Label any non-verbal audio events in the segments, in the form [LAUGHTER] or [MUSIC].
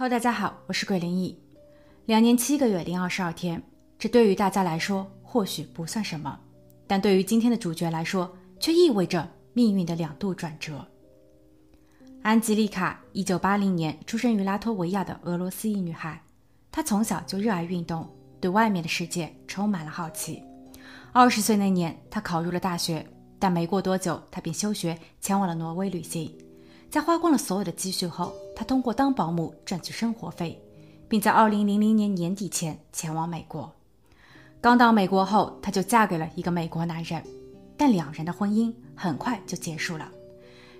Hello，大家好，我是鬼灵异。两年七个月零二十二天，这对于大家来说或许不算什么，但对于今天的主角来说，却意味着命运的两度转折。安吉丽卡，一九八零年出生于拉脱维亚的俄罗斯裔女孩，她从小就热爱运动，对外面的世界充满了好奇。二十岁那年，她考入了大学，但没过多久，她便休学，前往了挪威旅行。在花光了所有的积蓄后，她通过当保姆赚取生活费，并在二零零零年年底前前往美国。刚到美国后，她就嫁给了一个美国男人，但两人的婚姻很快就结束了。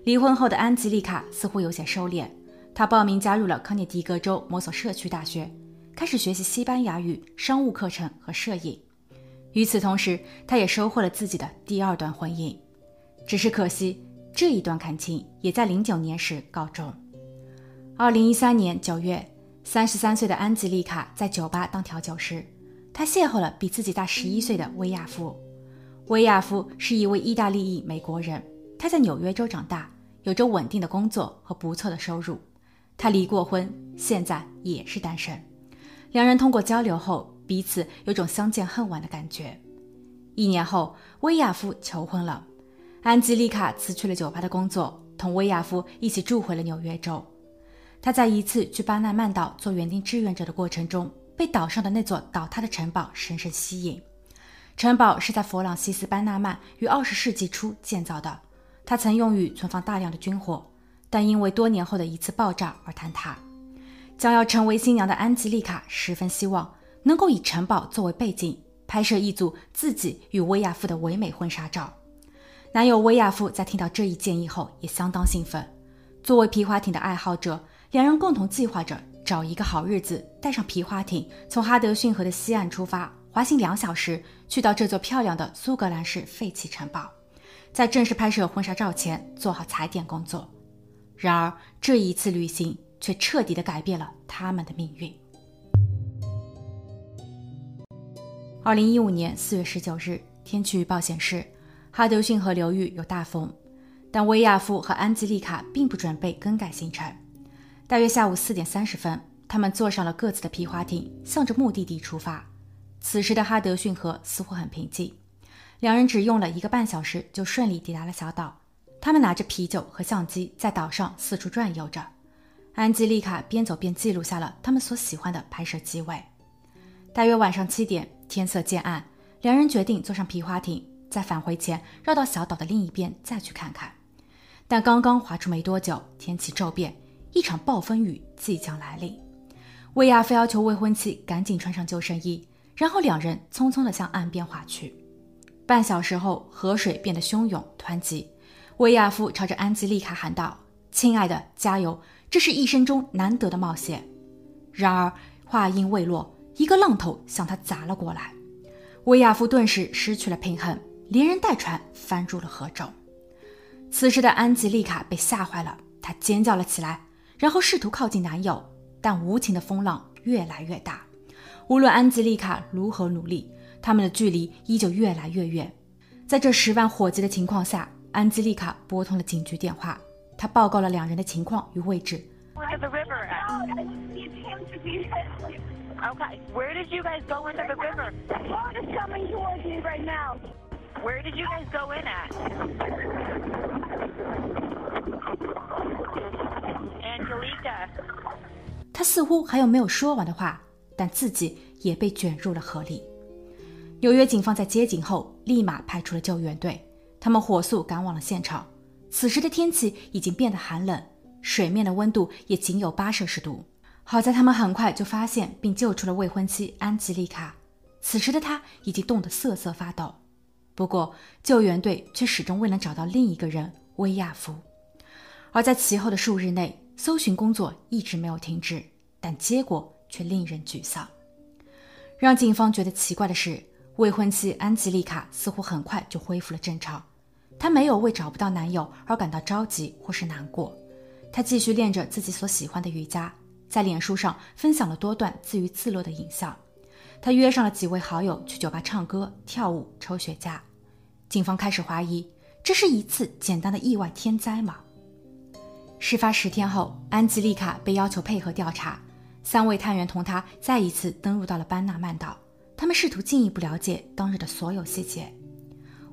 离婚后的安吉丽卡似乎有些收敛，她报名加入了康涅狄格州某所社区大学，开始学习西班牙语、商务课程和摄影。与此同时，她也收获了自己的第二段婚姻，只是可惜。这一段感情也在零九年时告终。二零一三年九月，三十三岁的安吉丽卡在酒吧当调酒师，她邂逅了比自己大十一岁的威亚夫。威亚夫是一位意大利裔美国人，他在纽约州长大，有着稳定的工作和不错的收入。他离过婚，现在也是单身。两人通过交流后，彼此有种相见恨晚的感觉。一年后，威亚夫求婚了。安吉丽卡辞去了酒吧的工作，同威亚夫一起住回了纽约州。他在一次去巴纳曼岛做园丁志愿者的过程中，被岛上的那座倒塌的城堡深深吸引。城堡是在弗朗西斯·班纳曼于二十世纪初建造的，它曾用于存放大量的军火，但因为多年后的一次爆炸而坍塌。将要成为新娘的安吉丽卡十分希望能够以城堡作为背景，拍摄一组自己与威亚夫的唯美婚纱照。男友威亚夫在听到这一建议后也相当兴奋。作为皮划艇的爱好者，两人共同计划着找一个好日子，带上皮划艇，从哈德逊河的西岸出发，滑行两小时，去到这座漂亮的苏格兰式废弃城堡，在正式拍摄婚纱照前做好踩点工作。然而，这一次旅行却彻底的改变了他们的命运。二零一五年四月十九日，天气预报显示。哈德逊河流域有大风，但威亚夫和安吉丽卡并不准备更改行程。大约下午四点三十分，他们坐上了各自的皮划艇，向着目的地出发。此时的哈德逊河似乎很平静，两人只用了一个半小时就顺利抵达了小岛。他们拿着啤酒和相机在岛上四处转悠着。安吉丽卡边走边记录下了他们所喜欢的拍摄机位。大约晚上七点，天色渐暗，两人决定坐上皮划艇。在返回前，绕到小岛的另一边再去看看。但刚刚划出没多久，天气骤变，一场暴风雨即将来临。威亚夫要求未婚妻赶紧穿上救生衣，然后两人匆匆地向岸边划去。半小时后，河水变得汹涌湍急。威亚夫朝着安吉丽卡喊道：“亲爱的，加油！这是一生中难得的冒险。”然而话音未落，一个浪头向他砸了过来，威亚夫顿时失去了平衡。连人带船翻入了河中。此时的安吉丽卡被吓坏了，她尖叫了起来，然后试图靠近男友，但无情的风浪越来越大。无论安吉丽卡如何努力，他们的距离依旧越来越远。在这十万火急的情况下，安吉丽卡拨通了警局电话，她报告了两人的情况与位置。他似乎还有没有说完的话，但自己也被卷入了河里。纽约警方在接警后，立马派出了救援队，他们火速赶往了现场。此时的天气已经变得寒冷，水面的温度也仅有八摄氏度。好在他们很快就发现并救出了未婚妻安吉丽卡，此时的她已经冻得瑟瑟发抖。不过，救援队却始终未能找到另一个人威亚夫。而在其后的数日内，搜寻工作一直没有停止，但结果却令人沮丧。让警方觉得奇怪的是，未婚妻安吉丽卡似乎很快就恢复了正常。她没有为找不到男友而感到着急或是难过，她继续练着自己所喜欢的瑜伽，在脸书上分享了多段自娱自乐的影像。她约上了几位好友去酒吧唱歌、跳舞、抽雪茄。警方开始怀疑，这是一次简单的意外天灾吗？事发十天后，安吉丽卡被要求配合调查，三位探员同他再一次登陆到了班纳曼岛，他们试图进一步了解当日的所有细节。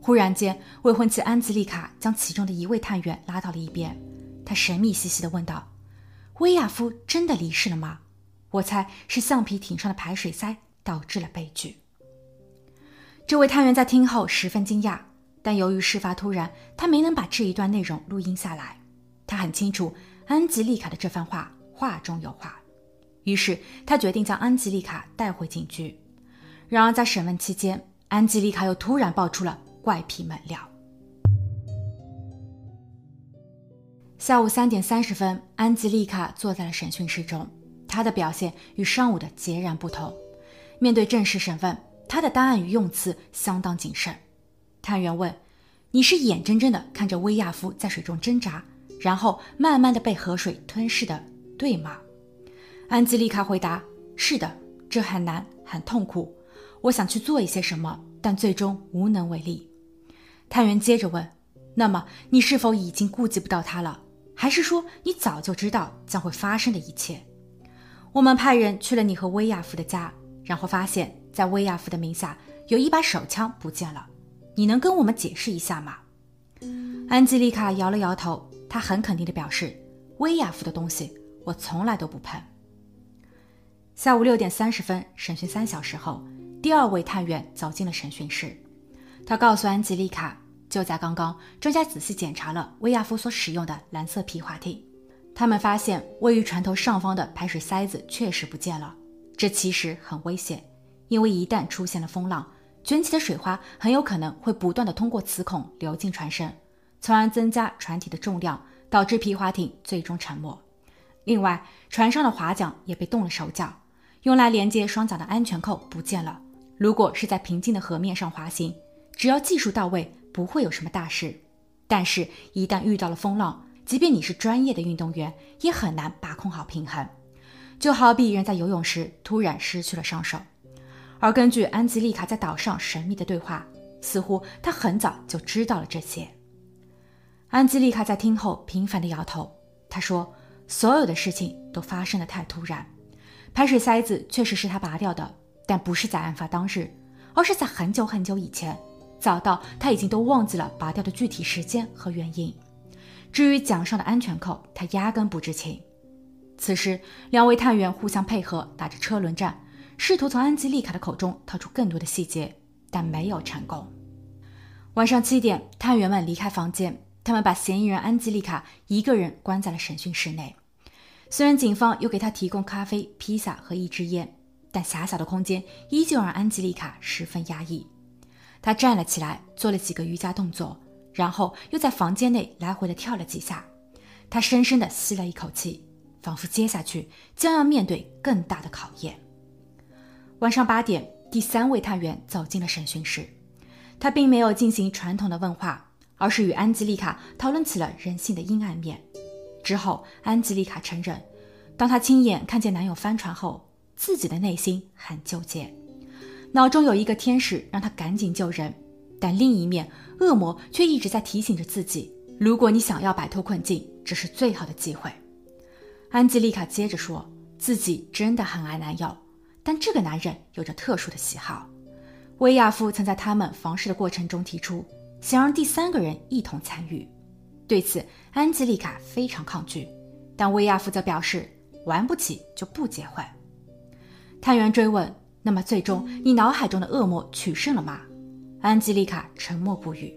忽然间，未婚妻安吉丽卡将其中的一位探员拉到了一边，她神秘兮兮地问道：“威亚夫真的离世了吗？我猜是橡皮艇上的排水塞导致了悲剧。”这位探员在听后十分惊讶，但由于事发突然，他没能把这一段内容录音下来。他很清楚安吉丽卡的这番话话中有话，于是他决定将安吉丽卡带回警局。然而在审问期间，安吉丽卡又突然爆出了。怪癖猛料。下午三点三十分，安吉丽卡坐在了审讯室中，她的表现与上午的截然不同。面对正式审问，她的答案与用词相当谨慎。探员问：“你是眼睁睁的看着威亚夫在水中挣扎，然后慢慢的被河水吞噬的，对吗？”安吉丽卡回答：“是的，这很难，很痛苦。我想去做一些什么，但最终无能为力。”探员接着问：“那么你是否已经顾及不到他了？还是说你早就知道将会发生的一切？”我们派人去了你和威亚夫的家，然后发现，在威亚夫的名下有一把手枪不见了。你能跟我们解释一下吗？安吉丽卡摇了摇头，他很肯定地表示：“威亚夫的东西我从来都不碰。”下午六点三十分，审讯三小时后，第二位探员走进了审讯室。他告诉安吉丽卡，就在刚刚，专家仔细检查了威亚夫所使用的蓝色皮划艇，他们发现位于船头上方的排水塞子确实不见了。这其实很危险，因为一旦出现了风浪，卷起的水花很有可能会不断的通过此孔流进船身，从而增加船体的重量，导致皮划艇最终沉没。另外，船上的划桨也被动了手脚，用来连接双桨的安全扣不见了。如果是在平静的河面上滑行，只要技术到位，不会有什么大事。但是，一旦遇到了风浪，即便你是专业的运动员，也很难把控好平衡。就好比人在游泳时突然失去了双手。而根据安吉丽卡在岛上神秘的对话，似乎她很早就知道了这些。安吉丽卡在听后频繁地摇头。她说：“所有的事情都发生的太突然。排水塞子确实是他拔掉的，但不是在案发当日，而是在很久很久以前。”早到他已经都忘记了拔掉的具体时间和原因。至于桨上的安全扣，他压根不知情。此时，两位探员互相配合，打着车轮战，试图从安吉丽卡的口中套出更多的细节，但没有成功。晚上七点，探员们离开房间，他们把嫌疑人安吉丽卡一个人关在了审讯室内。虽然警方有给他提供咖啡、披萨和一支烟，但狭小的空间依旧让安吉丽卡十分压抑。他站了起来，做了几个瑜伽动作，然后又在房间内来回的跳了几下。他深深的吸了一口气，仿佛接下去将要面对更大的考验。晚上八点，第三位探员走进了审讯室。他并没有进行传统的问话，而是与安吉丽卡讨论起了人性的阴暗面。之后，安吉丽卡承认，当她亲眼看见男友翻船后，自己的内心很纠结。脑中有一个天使让她赶紧救人，但另一面恶魔却一直在提醒着自己：如果你想要摆脱困境，这是最好的机会。安吉丽卡接着说自己真的很爱男友，但这个男人有着特殊的喜好。威亚夫曾在他们房事的过程中提出想让第三个人一同参与，对此安吉丽卡非常抗拒，但威亚夫则表示玩不起就不结婚。探员追问。那么最终，你脑海中的恶魔取胜了吗？安吉丽卡沉默不语。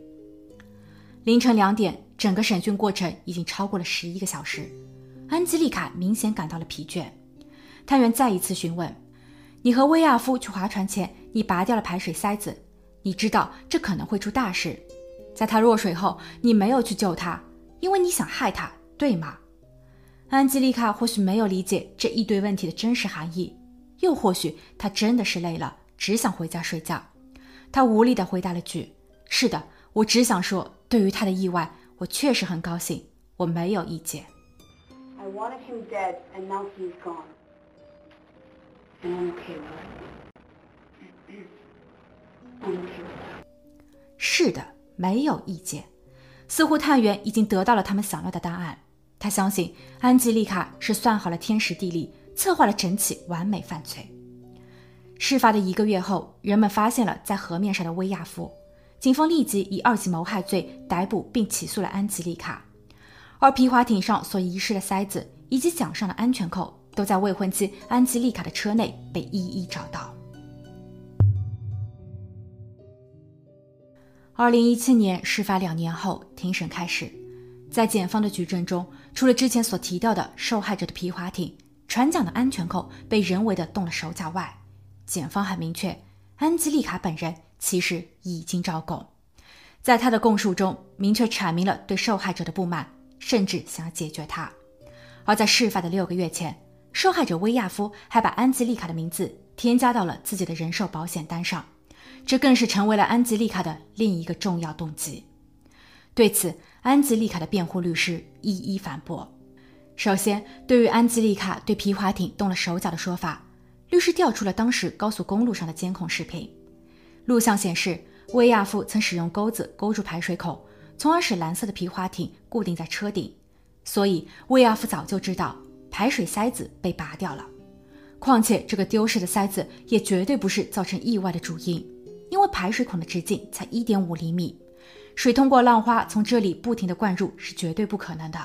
凌晨两点，整个审讯过程已经超过了十一个小时，安吉丽卡明显感到了疲倦。探员再一次询问：“你和威亚夫去划船前，你拔掉了排水塞子，你知道这可能会出大事。在他落水后，你没有去救他，因为你想害他，对吗？”安吉丽卡或许没有理解这一堆问题的真实含义。又或许她真的是累了，只想回家睡觉。他无力地回答了句：“是的，我只想说，对于他的意外，我确实很高兴，我没有意见。” [CLEARS THROAT] 是的，没有意见。似乎探员已经得到了他们想要的答案。他相信安吉丽卡是算好了天时地利。策划了整起完美犯罪。事发的一个月后，人们发现了在河面上的威亚夫，警方立即以二级谋害罪逮捕并起诉了安吉丽卡。而皮划艇上所遗失的塞子以及桨上的安全扣，都在未婚妻安吉丽卡的车内被一一找到。二零一七年事发两年后，庭审开始，在检方的举证中，除了之前所提到的受害者的皮划艇、船桨的安全扣被人为的动了手脚外，检方很明确，安吉丽卡本人其实已经招供，在他的供述中明确阐明了对受害者的不满，甚至想要解决他。而在事发的六个月前，受害者威亚夫还把安吉丽卡的名字添加到了自己的人寿保险单上。这更是成为了安吉丽卡的另一个重要动机。对此，安吉丽卡的辩护律师一一反驳。首先，对于安吉丽卡对皮划艇动了手脚的说法，律师调出了当时高速公路上的监控视频。录像显示，威亚夫曾使用钩子勾住排水口，从而使蓝色的皮划艇固定在车顶。所以，威亚夫早就知道排水塞子被拔掉了。况且，这个丢失的塞子也绝对不是造成意外的主因。因为排水孔的直径才一点五厘米，水通过浪花从这里不停的灌入是绝对不可能的。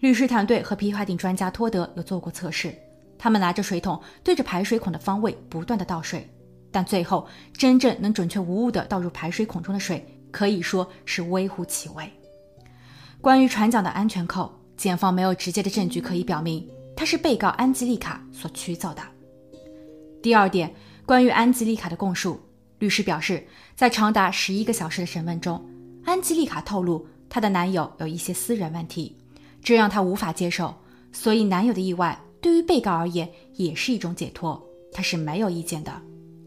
律师团队和皮划艇专家托德有做过测试，他们拿着水桶对着排水孔的方位不断的倒水，但最后真正能准确无误的倒入排水孔中的水可以说是微乎其微。关于船桨的安全扣，检方没有直接的证据可以表明它是被告安吉丽卡所取走的。第二点，关于安吉丽卡的供述。律师表示，在长达十一个小时的审问中，安吉丽卡透露她的男友有一些私人问题，这让她无法接受。所以，男友的意外对于被告而言也是一种解脱，她是没有意见的。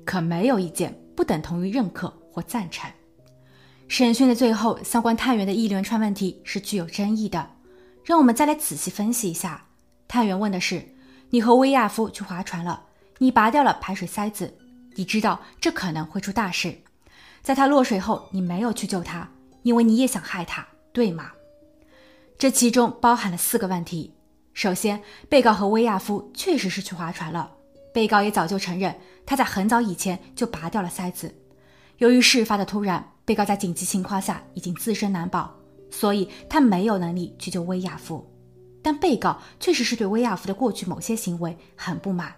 可没有意见不等同于认可或赞成。审讯的最后，相关探员的一连串问题是具有争议的。让我们再来仔细分析一下。探员问的是：“你和威亚夫去划船了，你拔掉了排水塞子。”你知道这可能会出大事，在他落水后，你没有去救他，因为你也想害他，对吗？这其中包含了四个问题。首先，被告和威亚夫确实是去划船了，被告也早就承认他在很早以前就拔掉了塞子。由于事发的突然，被告在紧急情况下已经自身难保，所以他没有能力去救威亚夫。但被告确实是对威亚夫的过去某些行为很不满，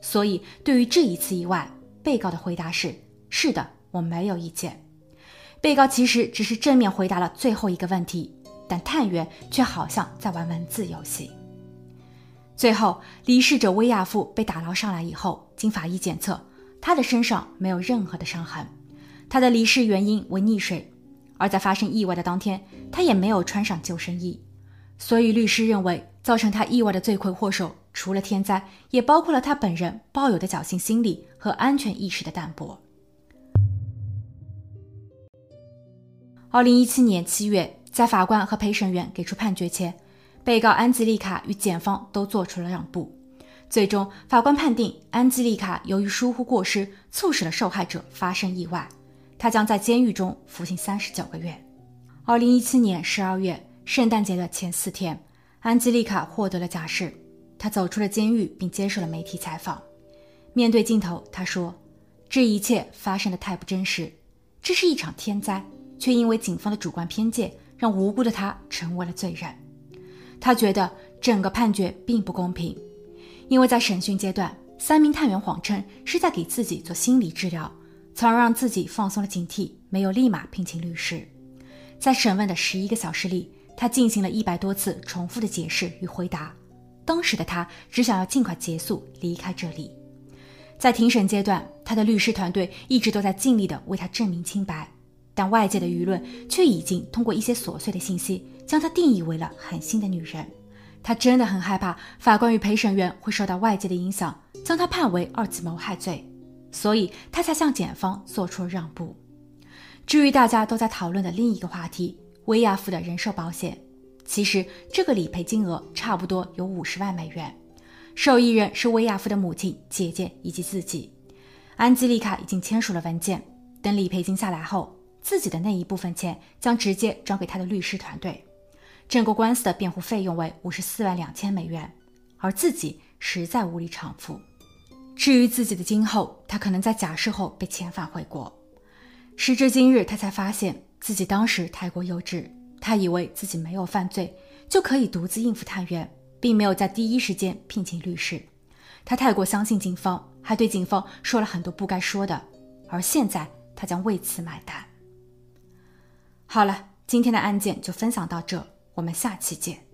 所以对于这一次意外。被告的回答是：是的，我没有意见。被告其实只是正面回答了最后一个问题，但探员却好像在玩文字游戏。最后，离世者威亚夫被打捞上来以后，经法医检测，他的身上没有任何的伤痕，他的离世原因为溺水，而在发生意外的当天，他也没有穿上救生衣，所以律师认为，造成他意外的罪魁祸首。除了天灾，也包括了他本人抱有的侥幸心理和安全意识的淡薄。二零一七年七月，在法官和陪审员给出判决前，被告安吉丽卡与检方都做出了让步。最终，法官判定安吉丽卡由于疏忽过失，促使了受害者发生意外，她将在监狱中服刑三十九个月。二零一七年十二月，圣诞节的前四天，安吉丽卡获得了假释。他走出了监狱，并接受了媒体采访。面对镜头，他说：“这一切发生的太不真实，这是一场天灾，却因为警方的主观偏见，让无辜的他成为了罪人。”他觉得整个判决并不公平，因为在审讯阶段，三名探员谎称是在给自己做心理治疗，从而让自己放松了警惕，没有立马聘请律师。在审问的十一个小时里，他进行了一百多次重复的解释与回答。当时的他只想要尽快结束，离开这里。在庭审阶段，他的律师团队一直都在尽力的为他证明清白，但外界的舆论却已经通过一些琐碎的信息，将他定义为了狠心的女人。他真的很害怕法官与陪审员会受到外界的影响，将他判为二级谋害罪，所以他才向检方做出了让步。至于大家都在讨论的另一个话题，薇娅夫的人寿保险。其实这个理赔金额差不多有五十万美元，受益人是薇亚夫的母亲、姐姐以及自己。安吉丽卡已经签署了文件，等理赔金下来后，自己的那一部分钱将直接转给他的律师团队。整个官司的辩护费用为五十四万两千美元，而自己实在无力偿付。至于自己的今后，他可能在假释后被遣返回国。时至今日，他才发现自己当时太过幼稚。他以为自己没有犯罪，就可以独自应付探员，并没有在第一时间聘请律师。他太过相信警方，还对警方说了很多不该说的。而现在，他将为此买单。好了，今天的案件就分享到这，我们下期见。